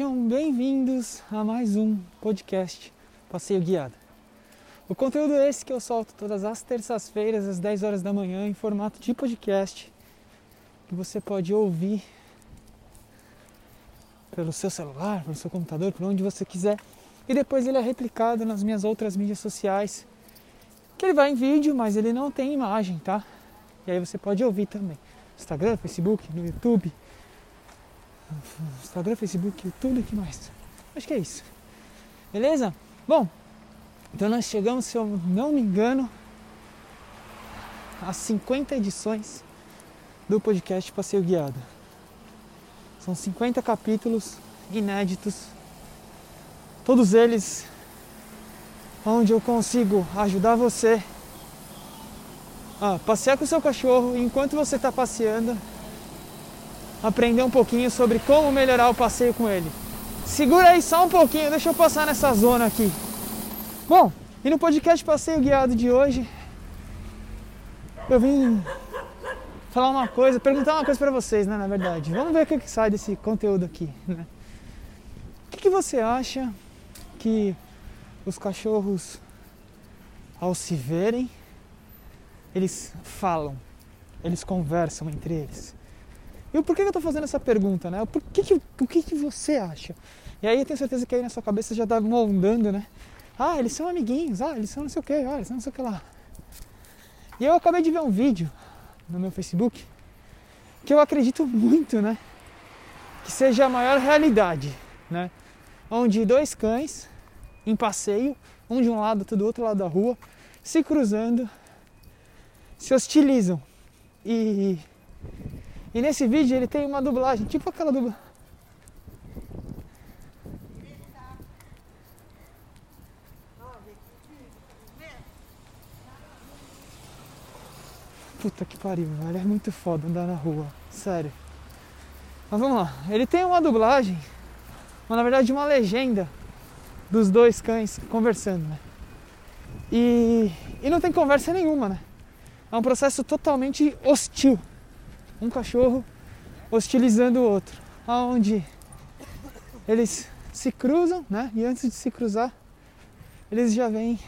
Sejam bem-vindos a mais um podcast Passeio Guiado. O conteúdo é esse que eu solto todas as terças-feiras às 10 horas da manhã em formato de podcast que você pode ouvir pelo seu celular, pelo seu computador, por onde você quiser. E depois ele é replicado nas minhas outras mídias sociais, que ele vai em vídeo, mas ele não tem imagem, tá? E aí você pode ouvir também. Instagram, Facebook, no YouTube, Instagram, Facebook, YouTube, que mais? Acho que é isso. Beleza? Bom, então nós chegamos, se eu não me engano, a 50 edições do podcast Passeio Guiado. São 50 capítulos inéditos, todos eles onde eu consigo ajudar você a passear com o seu cachorro enquanto você está passeando aprender um pouquinho sobre como melhorar o passeio com ele. Segura aí só um pouquinho, deixa eu passar nessa zona aqui. Bom, e no podcast Passeio Guiado de hoje, eu vim falar uma coisa, perguntar uma coisa para vocês, né, na verdade. Vamos ver o que sai desse conteúdo aqui, né? O que, que você acha que os cachorros, ao se verem, eles falam, eles conversam entre eles? E por que eu estou fazendo essa pergunta, né? Por que, que, o que, que você acha? E aí eu tenho certeza que aí na sua cabeça já está moldando, né? Ah, eles são amiguinhos, ah, eles são não sei o que, ah, eles são não sei o que lá. E eu acabei de ver um vídeo no meu Facebook que eu acredito muito, né? Que seja a maior realidade, né? Onde dois cães em passeio, um de um lado, outro do outro lado da rua, se cruzando, se hostilizam e e nesse vídeo ele tem uma dublagem, tipo aquela dublagem. Puta que pariu, velho. É muito foda andar na rua. Sério. Mas vamos lá. Ele tem uma dublagem, mas na verdade uma legenda dos dois cães conversando, né? E, e não tem conversa nenhuma, né? É um processo totalmente hostil um cachorro hostilizando o outro, aonde eles se cruzam, né? E antes de se cruzar, eles já vêm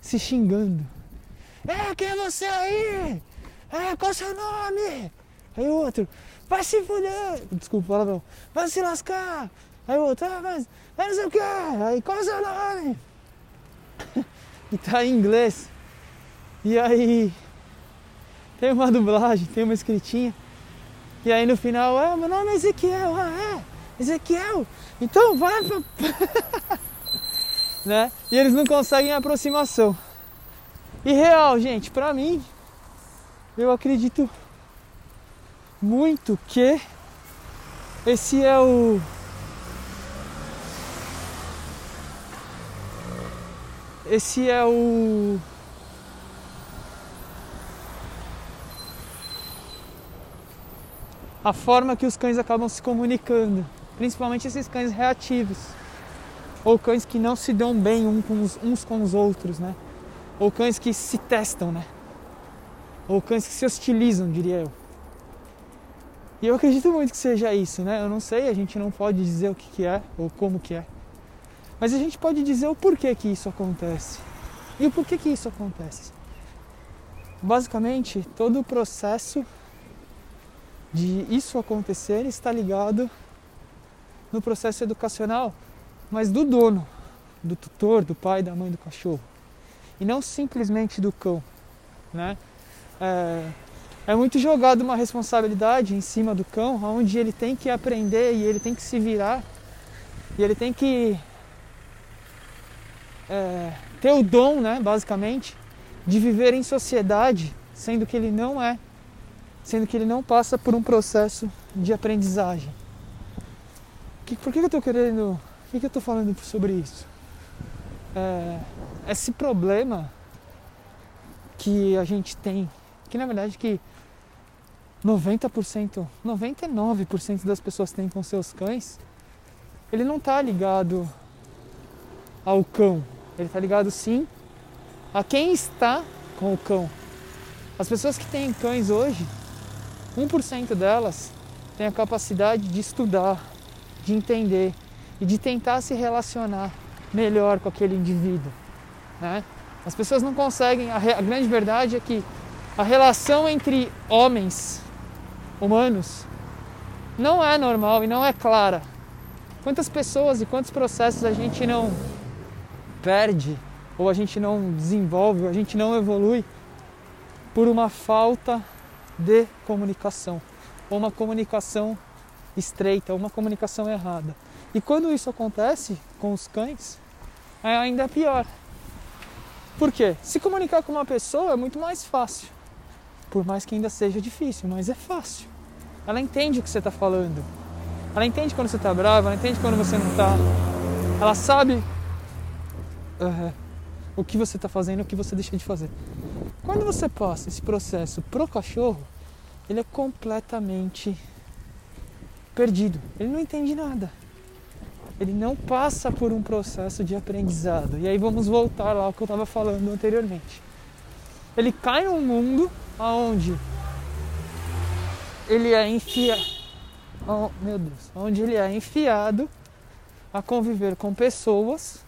se xingando. É, quem é você aí? É, qual é seu nome? Aí o outro, vai se fuder! Desculpa, palavrão. Vai se lascar! Aí o outro, ah, mas, mas não sei o que! Aí, qual é o seu nome? e tá em inglês. E aí tem uma dublagem, tem uma escritinha. E aí no final, ah, meu nome é Ezequiel, ah, é, Ezequiel, então vai pra... né? E eles não conseguem aproximação. E real, gente, pra mim, eu acredito muito que esse é o esse é o a forma que os cães acabam se comunicando, principalmente esses cães reativos, ou cães que não se dão bem uns com os outros, né? Ou cães que se testam, né? Ou cães que se hostilizam, diria eu. E eu acredito muito que seja isso, né? Eu não sei, a gente não pode dizer o que, que é ou como que é. Mas a gente pode dizer o porquê que isso acontece. E o porquê que isso acontece. Basicamente, todo o processo de isso acontecer está ligado no processo educacional, mas do dono, do tutor, do pai, da mãe do cachorro, e não simplesmente do cão, né? É, é muito jogado uma responsabilidade em cima do cão, onde ele tem que aprender e ele tem que se virar e ele tem que é, ter o dom, né, basicamente, de viver em sociedade, sendo que ele não é sendo que ele não passa por um processo de aprendizagem. Que, por que eu estou querendo. Por que eu estou falando sobre isso? É, esse problema que a gente tem, que na verdade que 90%, 99% das pessoas têm com seus cães, ele não está ligado ao cão, ele está ligado sim a quem está com o cão. As pessoas que têm cães hoje, 1% delas tem a capacidade de estudar, de de entender e de tentar se relacionar melhor com aquele indivíduo. Né? As pessoas não conseguem, a, a grande verdade é que a relação entre homens humanos não é normal e não é clara. Quantas pessoas e quantos processos a gente não perde, ou a gente não desenvolve, ou a gente não evolui por uma falta de comunicação, ou uma comunicação estreita, uma comunicação errada. E quando isso acontece com os cães, é ainda pior. Por quê? Se comunicar com uma pessoa é muito mais fácil. Por mais que ainda seja difícil, mas é fácil. Ela entende o que você está falando. Ela entende quando você está bravo, ela entende quando você não está. Ela sabe uh, o que você está fazendo e o que você deixa de fazer. Quando você passa esse processo pro cachorro, ele é completamente perdido. Ele não entende nada. Ele não passa por um processo de aprendizado. E aí vamos voltar lá ao que eu estava falando anteriormente. Ele cai num mundo onde ele é enfiado. Oh, meu Deus, onde ele é enfiado a conviver com pessoas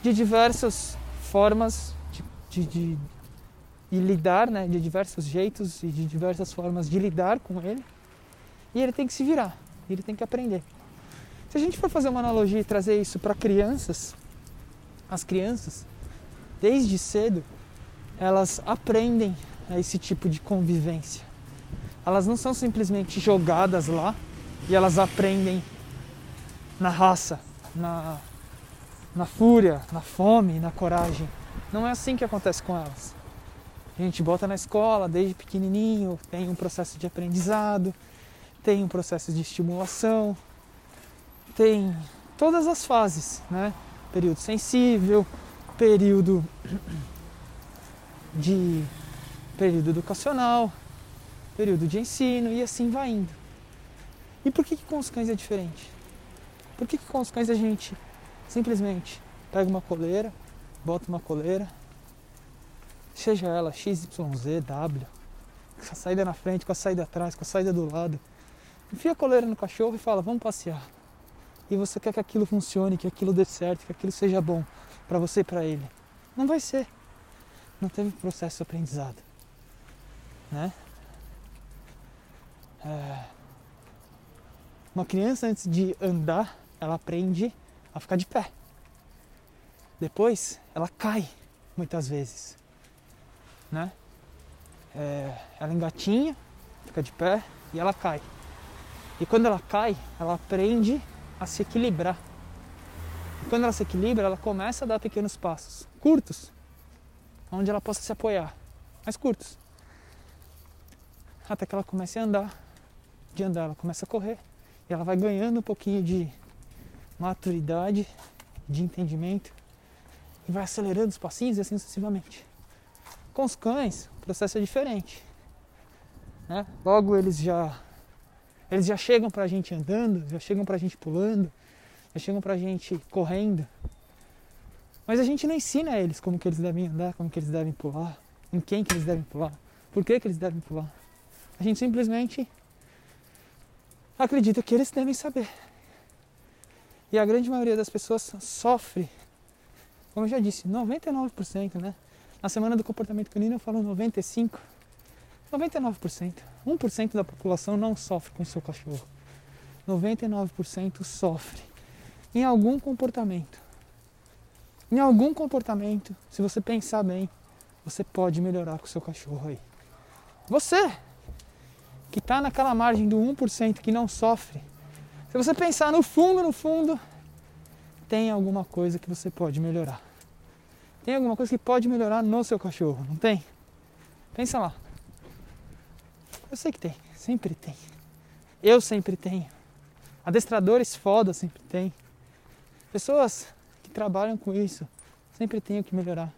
de diversas formas de, de, de, de lidar, né? de diversos jeitos e de diversas formas de lidar com ele. E ele tem que se virar, ele tem que aprender. Se a gente for fazer uma analogia e trazer isso para crianças, as crianças, desde cedo, elas aprendem esse tipo de convivência. Elas não são simplesmente jogadas lá e elas aprendem na raça, na, na fúria, na fome, na coragem. Não é assim que acontece com elas. A gente bota na escola desde pequenininho, tem um processo de aprendizado, tem um processo de estimulação, tem todas as fases, né? Período sensível, período de período educacional, período de ensino e assim vai indo. E por que, que com os cães é diferente? Por que, que com os cães a gente simplesmente pega uma coleira, bota uma coleira, seja ela XYZ, W, com a saída na frente, com a saída atrás, com a saída do lado, enfia a coleira no cachorro e fala, vamos passear. E você quer que aquilo funcione, que aquilo dê certo, que aquilo seja bom para você e para ele. Não vai ser. Não teve processo de aprendizado. Né? É... Uma criança antes de andar, ela aprende a ficar de pé. Depois ela cai muitas vezes. Né? É... Ela engatinha, fica de pé e ela cai. E quando ela cai, ela aprende a se equilibrar. E quando ela se equilibra, ela começa a dar pequenos passos, curtos, onde ela possa se apoiar, mas curtos. Até que ela comece a andar, de andar, ela começa a correr, e ela vai ganhando um pouquinho de maturidade, de entendimento, e vai acelerando os passinhos e assim sucessivamente. Com os cães, o processo é diferente. Né? Logo eles já eles já chegam pra gente andando, já chegam pra gente pulando, já chegam pra gente correndo. Mas a gente não ensina eles como que eles devem andar, como que eles devem pular, em quem que eles devem pular, por que que eles devem pular. A gente simplesmente acredita que eles devem saber. E a grande maioria das pessoas sofre, como eu já disse, 99%, né? Na semana do comportamento canino eu falo 95%. 99%. 1% da população não sofre com seu cachorro. 99% sofre em algum comportamento. Em algum comportamento, se você pensar bem, você pode melhorar com o seu cachorro aí. Você que está naquela margem do 1% que não sofre, se você pensar no fundo, no fundo, tem alguma coisa que você pode melhorar. Tem alguma coisa que pode melhorar no seu cachorro, não tem? Pensa lá. Eu sei que tem, sempre tem. Eu sempre tenho. Adestradores foda sempre tem. Pessoas que trabalham com isso sempre tem o que melhorar.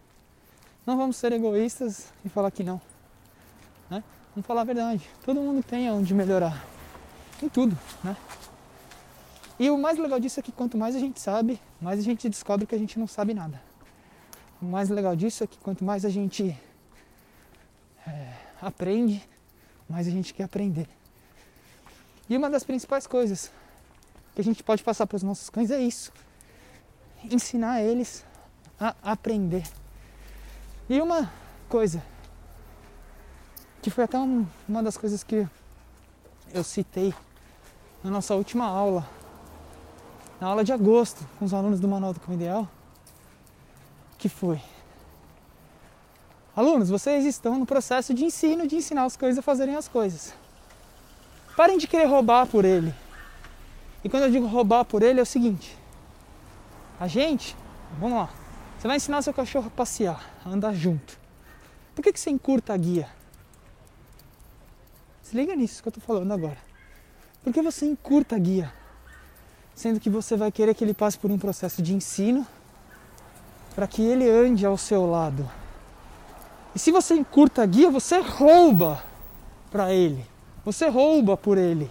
Não vamos ser egoístas e falar que não. Né? Vamos falar a verdade. Todo mundo tem onde melhorar. Em tudo, né? E o mais legal disso é que quanto mais a gente sabe, mais a gente descobre que a gente não sabe nada. O mais legal disso é que quanto mais a gente é, aprende, mais a gente quer aprender. E uma das principais coisas que a gente pode passar para os nossos cães é isso: ensinar eles a aprender. E uma coisa que foi até um, uma das coisas que eu citei na nossa última aula, na aula de agosto, com os alunos do Manual do Cão Ideal, que foi Alunos, vocês estão no processo de ensino, de ensinar os cães a fazerem as coisas. Parem de querer roubar por ele. E quando eu digo roubar por ele é o seguinte: a gente, vamos lá, você vai ensinar seu cachorro a passear, a andar junto. Por que, que você encurta a guia? Se liga nisso que eu estou falando agora. Por que você encurta a guia? Sendo que você vai querer que ele passe por um processo de ensino para que ele ande ao seu lado. E se você encurta a guia, você rouba para ele. Você rouba por ele.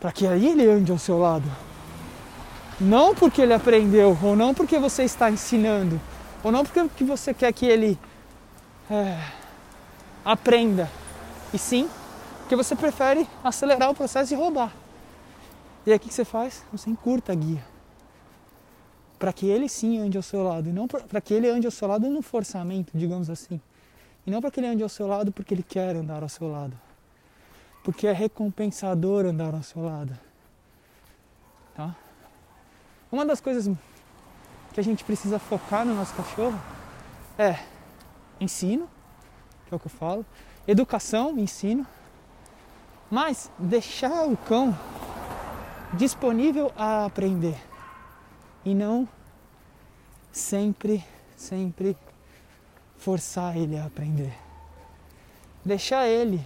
Para que aí ele ande ao seu lado. Não porque ele aprendeu, ou não porque você está ensinando, ou não porque você quer que ele é, aprenda, e sim porque você prefere acelerar o processo e roubar. E aí o que você faz? Você encurta a guia para que ele sim ande ao seu lado, e não para que ele ande ao seu lado no forçamento, digamos assim. E não para que ele ande ao seu lado porque ele quer andar ao seu lado. Porque é recompensador andar ao seu lado. Tá? Uma das coisas que a gente precisa focar no nosso cachorro é ensino, que é o que eu falo, educação, ensino, mas deixar o cão disponível a aprender e não sempre, sempre forçar ele a aprender. Deixar ele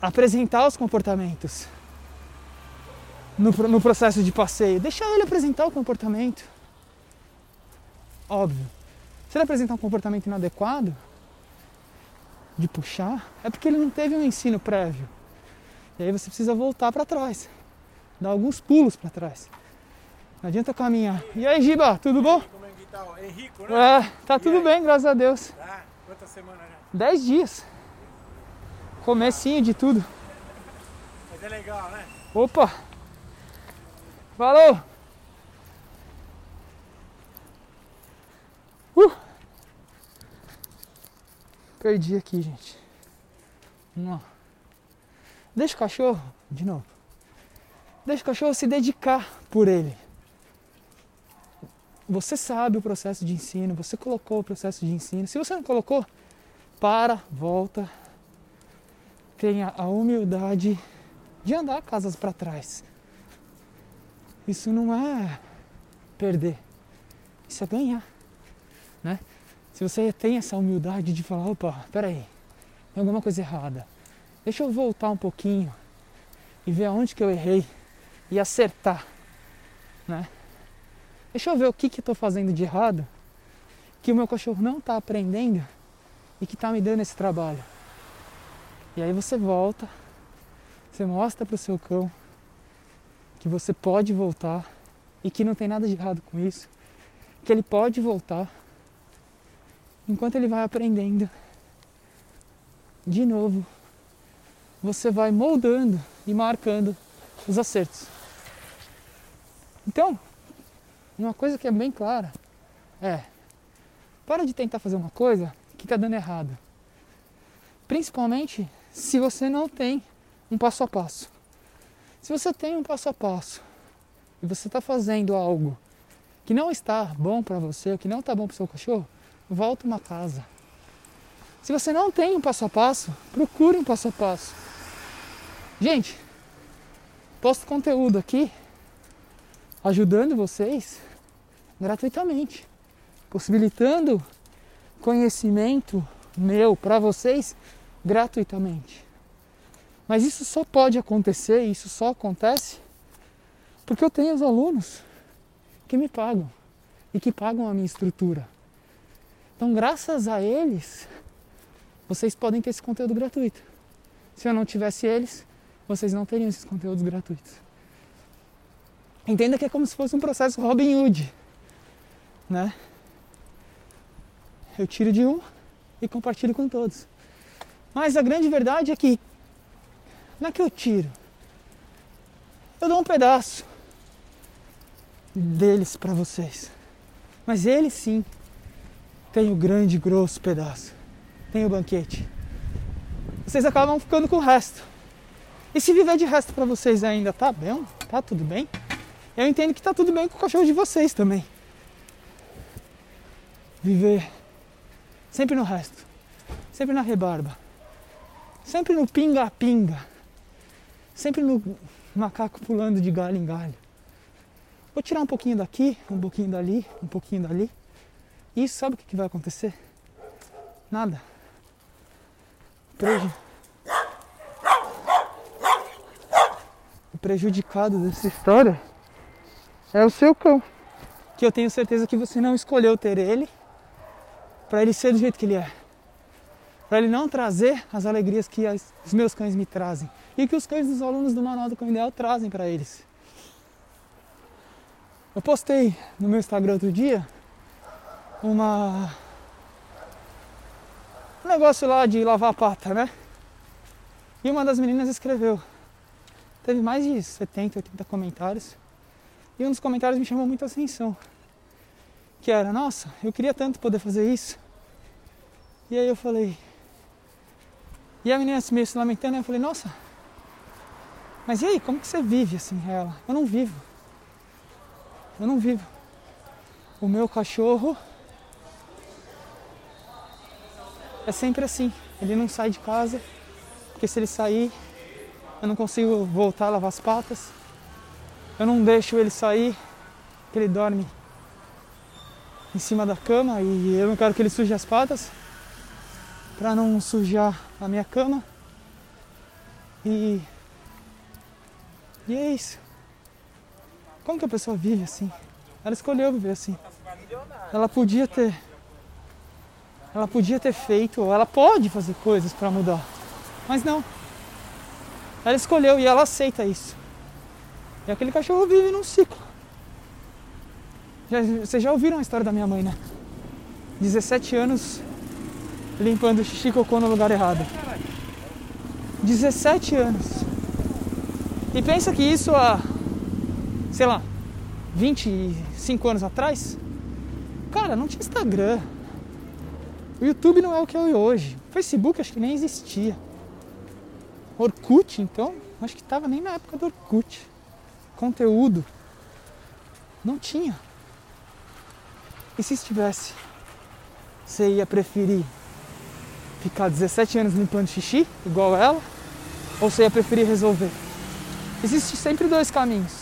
apresentar os comportamentos no, no processo de passeio. Deixar ele apresentar o comportamento. Óbvio. Se ele apresentar um comportamento inadequado, de puxar, é porque ele não teve um ensino prévio. E aí você precisa voltar para trás, dar alguns pulos para trás. Não adianta caminhar. E aí, Giba, tudo bom? Como é que tá? Henrico, né? É, tá tudo bem, graças a Deus. Tá? Quantas semanas já? Dez dias. Comecinho de tudo. Mas é legal, né? Opa! Falou! Uh! Perdi aqui, gente. Lá. Deixa o cachorro, de novo. Deixa o cachorro se dedicar por ele. Você sabe o processo de ensino, você colocou o processo de ensino. Se você não colocou, para, volta. Tenha a humildade de andar casas para trás. Isso não é perder, isso é ganhar, né? Se você tem essa humildade de falar, opa, peraí, tem alguma coisa errada. Deixa eu voltar um pouquinho e ver aonde que eu errei e acertar, né? Deixa eu ver o que, que eu estou fazendo de errado, que o meu cachorro não está aprendendo e que está me dando esse trabalho. E aí você volta, você mostra para o seu cão que você pode voltar e que não tem nada de errado com isso, que ele pode voltar enquanto ele vai aprendendo. De novo, você vai moldando e marcando os acertos. Então, uma coisa que é bem clara é: para de tentar fazer uma coisa que está dando errado. Principalmente se você não tem um passo a passo. Se você tem um passo a passo e você está fazendo algo que não está bom para você, que não está bom para o seu cachorro, volta uma casa. Se você não tem um passo a passo, procure um passo a passo. Gente, posto conteúdo aqui ajudando vocês gratuitamente, possibilitando conhecimento meu para vocês gratuitamente. Mas isso só pode acontecer, isso só acontece porque eu tenho os alunos que me pagam e que pagam a minha estrutura. Então, graças a eles, vocês podem ter esse conteúdo gratuito. Se eu não tivesse eles, vocês não teriam esses conteúdos gratuitos. Entenda que é como se fosse um processo Robin Hood né? Eu tiro de um e compartilho com todos. Mas a grande verdade é que não é que eu tiro. eu dou um pedaço deles para vocês. Mas ele sim tem o grande, grosso pedaço. Tem o banquete. Vocês acabam ficando com o resto. E se viver de resto para vocês ainda tá bem, tá tudo bem, eu entendo que tá tudo bem com o cachorro de vocês também. Viver sempre no resto, sempre na rebarba, sempre no pinga-pinga, sempre no macaco pulando de galho em galho. Vou tirar um pouquinho daqui, um pouquinho dali, um pouquinho dali. E sabe o que vai acontecer? Nada. Preju... O prejudicado dessa história é o seu cão. Que eu tenho certeza que você não escolheu ter ele para ele ser do jeito que ele é. Para ele não trazer as alegrias que as, os meus cães me trazem e que os cães dos alunos do Manual do Cão Ideal trazem para eles. Eu postei no meu Instagram outro dia uma um negócio lá de lavar a pata, né? E uma das meninas escreveu. Teve mais de 70, 80 comentários. E um dos comentários me chamou muita atenção. Que era, nossa, eu queria tanto poder fazer isso. E aí eu falei. E a menina meio se lamentando, eu falei, nossa, mas e aí, como que você vive assim, ela? Eu não vivo. Eu não vivo. O meu cachorro é sempre assim. Ele não sai de casa, porque se ele sair, eu não consigo voltar a lavar as patas. Eu não deixo ele sair, porque ele dorme em cima da cama e eu não quero que ele suje as patas para não sujar a minha cama. E e é isso. Como que a pessoa vive assim? Ela escolheu viver assim. Ela podia ter. Ela podia ter feito, ela pode fazer coisas para mudar. Mas não. Ela escolheu e ela aceita isso. E aquele cachorro vive num ciclo. Já, vocês já ouviram a história da minha mãe, né? 17 anos limpando xixi cocô no lugar errado. 17 anos. E pensa que isso há, sei lá, 25 anos atrás, cara, não tinha Instagram. O YouTube não é o que é hoje. Facebook acho que nem existia. Orkut, então, acho que estava nem na época do Orkut. Conteúdo. Não tinha. E se estivesse? Você ia preferir ficar 17 anos limpando xixi, igual ela? Ou você ia preferir resolver? Existe sempre dois caminhos.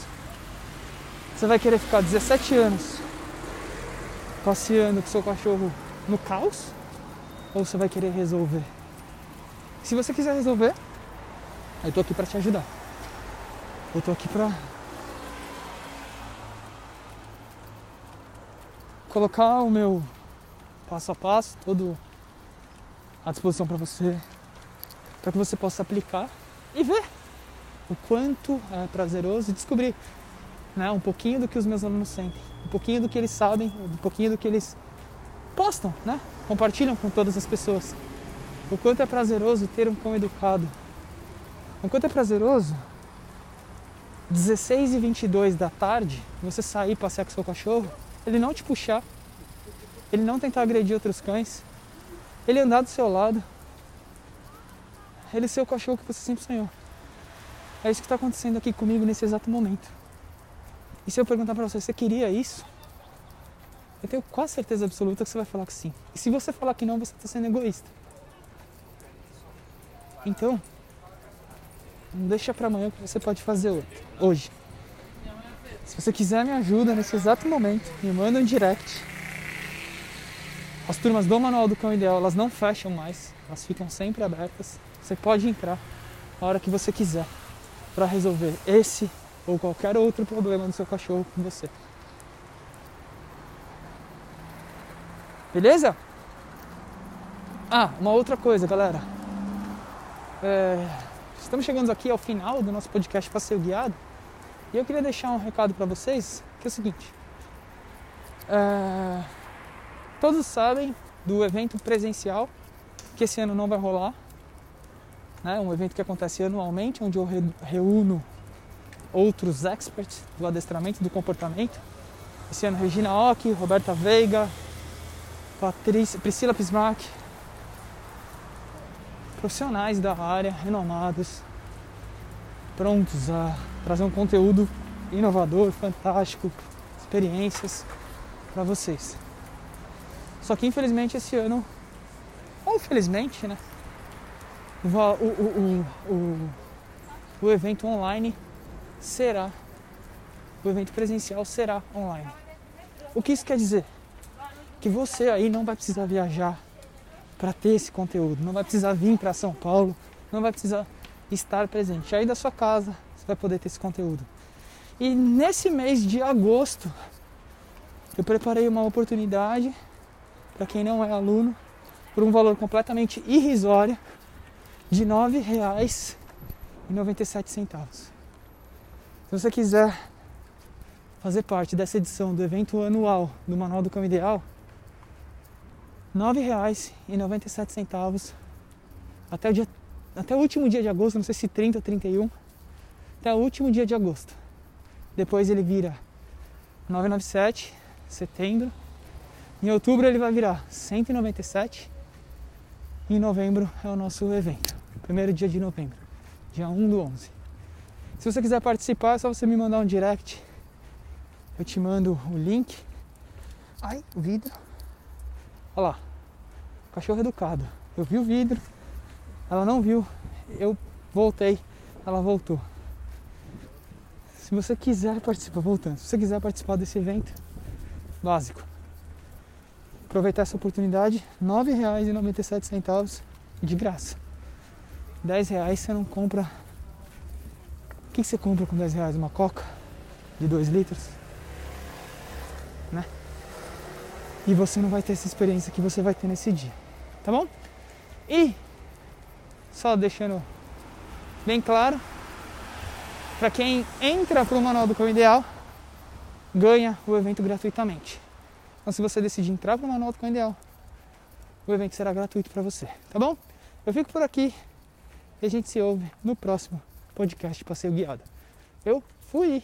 Você vai querer ficar 17 anos passeando com seu cachorro no caos? Ou você vai querer resolver? Se você quiser resolver, eu tô aqui para te ajudar. Eu tô aqui para colocar o meu passo a passo todo à disposição para você, para que você possa aplicar e ver o quanto é prazeroso descobrir né, um pouquinho do que os meus alunos sentem, um pouquinho do que eles sabem, um pouquinho do que eles postam, né, compartilham com todas as pessoas. O quanto é prazeroso ter um cão educado. O quanto é prazeroso 16 e 22 da tarde você sair passear com seu cachorro, ele não te puxar, ele não tentar agredir outros cães, ele andar do seu lado, ele ser o cachorro que você sempre sonhou. É isso que está acontecendo aqui comigo nesse exato momento. E se eu perguntar para você, você queria isso? Eu tenho quase certeza absoluta que você vai falar que sim. E se você falar que não, você está sendo egoísta. Então, não deixa para amanhã o que você pode fazer hoje. Se você quiser me ajuda nesse exato momento, me manda um direct as turmas do Manual do Cão Ideal, elas não fecham mais, elas ficam sempre abertas. Você pode entrar a hora que você quiser para resolver esse ou qualquer outro problema do seu cachorro com você. Beleza? Ah, uma outra coisa, galera. É, estamos chegando aqui ao final do nosso podcast Passeio Guiado e eu queria deixar um recado para vocês que é o seguinte. É, Todos sabem do evento presencial, que esse ano não vai rolar. Né? Um evento que acontece anualmente, onde eu reúno outros experts do adestramento do comportamento. Esse ano Regina Ock, Roberta Veiga, Patrícia, Priscila Pismac, profissionais da área, renomados, prontos a trazer um conteúdo inovador, fantástico, experiências para vocês. Só que infelizmente esse ano, ou felizmente, né? O, o, o, o, o evento online será, o evento presencial será online. O que isso quer dizer? Que você aí não vai precisar viajar para ter esse conteúdo, não vai precisar vir para São Paulo, não vai precisar estar presente. Aí da sua casa você vai poder ter esse conteúdo. E nesse mês de agosto, eu preparei uma oportunidade para quem não é aluno por um valor completamente irrisório de R$ 9,97. Se você quiser fazer parte dessa edição do evento anual do Manual do Cão Ideal, R$ 9,97 até o, dia, até o último dia de agosto, não sei se 30 ou 31, até o último dia de agosto. Depois ele vira 997, setembro. Em outubro ele vai virar 197. E em novembro é o nosso evento, primeiro dia de novembro, dia 1 do 11. Se você quiser participar, é só você me mandar um direct. Eu te mando o link. Ai, o vidro. Olha lá, cachorro educado. Eu vi o vidro, ela não viu, eu voltei, ela voltou. Se você quiser participar, voltando, se você quiser participar desse evento básico, aproveitar essa oportunidade, R$ 9,97 de graça. R$ reais você não compra. O que você compra com R$ reais? Uma coca de 2 litros? Né? E você não vai ter essa experiência que você vai ter nesse dia. Tá bom? E só deixando bem claro, para quem entra para o Manual do Cão Ideal, ganha o evento gratuitamente. Então, se você decidir entrar para o Manual do Cão Ideal, o evento será gratuito para você, tá bom? Eu fico por aqui e a gente se ouve no próximo podcast Passeio Guiado. Eu fui!